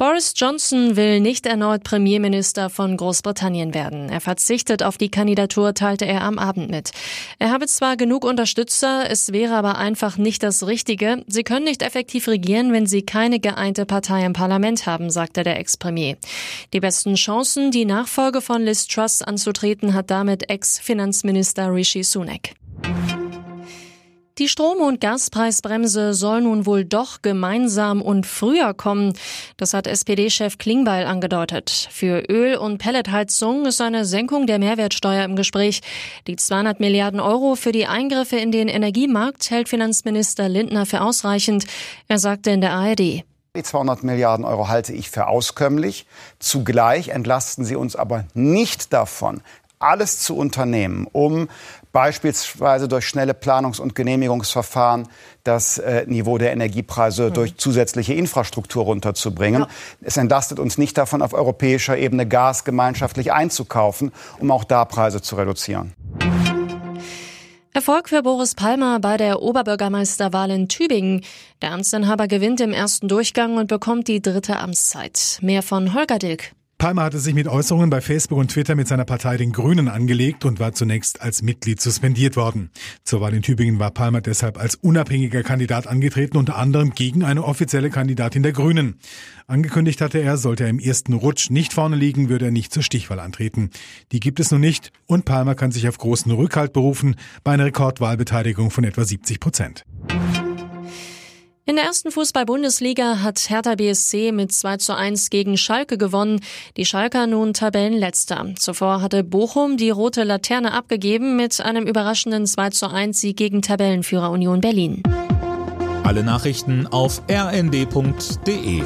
Boris Johnson will nicht erneut Premierminister von Großbritannien werden. Er verzichtet auf die Kandidatur, teilte er am Abend mit. Er habe zwar genug Unterstützer, es wäre aber einfach nicht das Richtige. Sie können nicht effektiv regieren, wenn sie keine geeinte Partei im Parlament haben, sagte der Ex-Premier. Die besten Chancen, die Nachfolge von Liz Truss anzutreten, hat damit Ex-Finanzminister Rishi Sunak. Die Strom- und Gaspreisbremse soll nun wohl doch gemeinsam und früher kommen. Das hat SPD-Chef Klingbeil angedeutet. Für Öl- und Pelletheizung ist eine Senkung der Mehrwertsteuer im Gespräch. Die 200 Milliarden Euro für die Eingriffe in den Energiemarkt hält Finanzminister Lindner für ausreichend. Er sagte in der ARD. Die 200 Milliarden Euro halte ich für auskömmlich. Zugleich entlasten sie uns aber nicht davon, alles zu unternehmen, um beispielsweise durch schnelle Planungs- und Genehmigungsverfahren das äh, Niveau der Energiepreise mhm. durch zusätzliche Infrastruktur runterzubringen. Ja. Es entlastet uns nicht davon, auf europäischer Ebene Gas gemeinschaftlich einzukaufen, um auch da Preise zu reduzieren. Erfolg für Boris Palmer bei der Oberbürgermeisterwahl in Tübingen. Der Amtsinhaber gewinnt im ersten Durchgang und bekommt die dritte Amtszeit. Mehr von Holger Dilk. Palmer hatte sich mit Äußerungen bei Facebook und Twitter mit seiner Partei den Grünen angelegt und war zunächst als Mitglied suspendiert worden. Zur Wahl in Tübingen war Palmer deshalb als unabhängiger Kandidat angetreten, unter anderem gegen eine offizielle Kandidatin der Grünen. Angekündigt hatte er, sollte er im ersten Rutsch nicht vorne liegen, würde er nicht zur Stichwahl antreten. Die gibt es nun nicht und Palmer kann sich auf großen Rückhalt berufen bei einer Rekordwahlbeteiligung von etwa 70 Prozent. In der ersten Fußball-Bundesliga hat Hertha BSC mit 2 zu 1 gegen Schalke gewonnen. Die Schalker nun Tabellenletzter. Zuvor hatte Bochum die rote Laterne abgegeben mit einem überraschenden 2 zu 1 Sieg gegen Tabellenführer Union Berlin. Alle Nachrichten auf rnd.de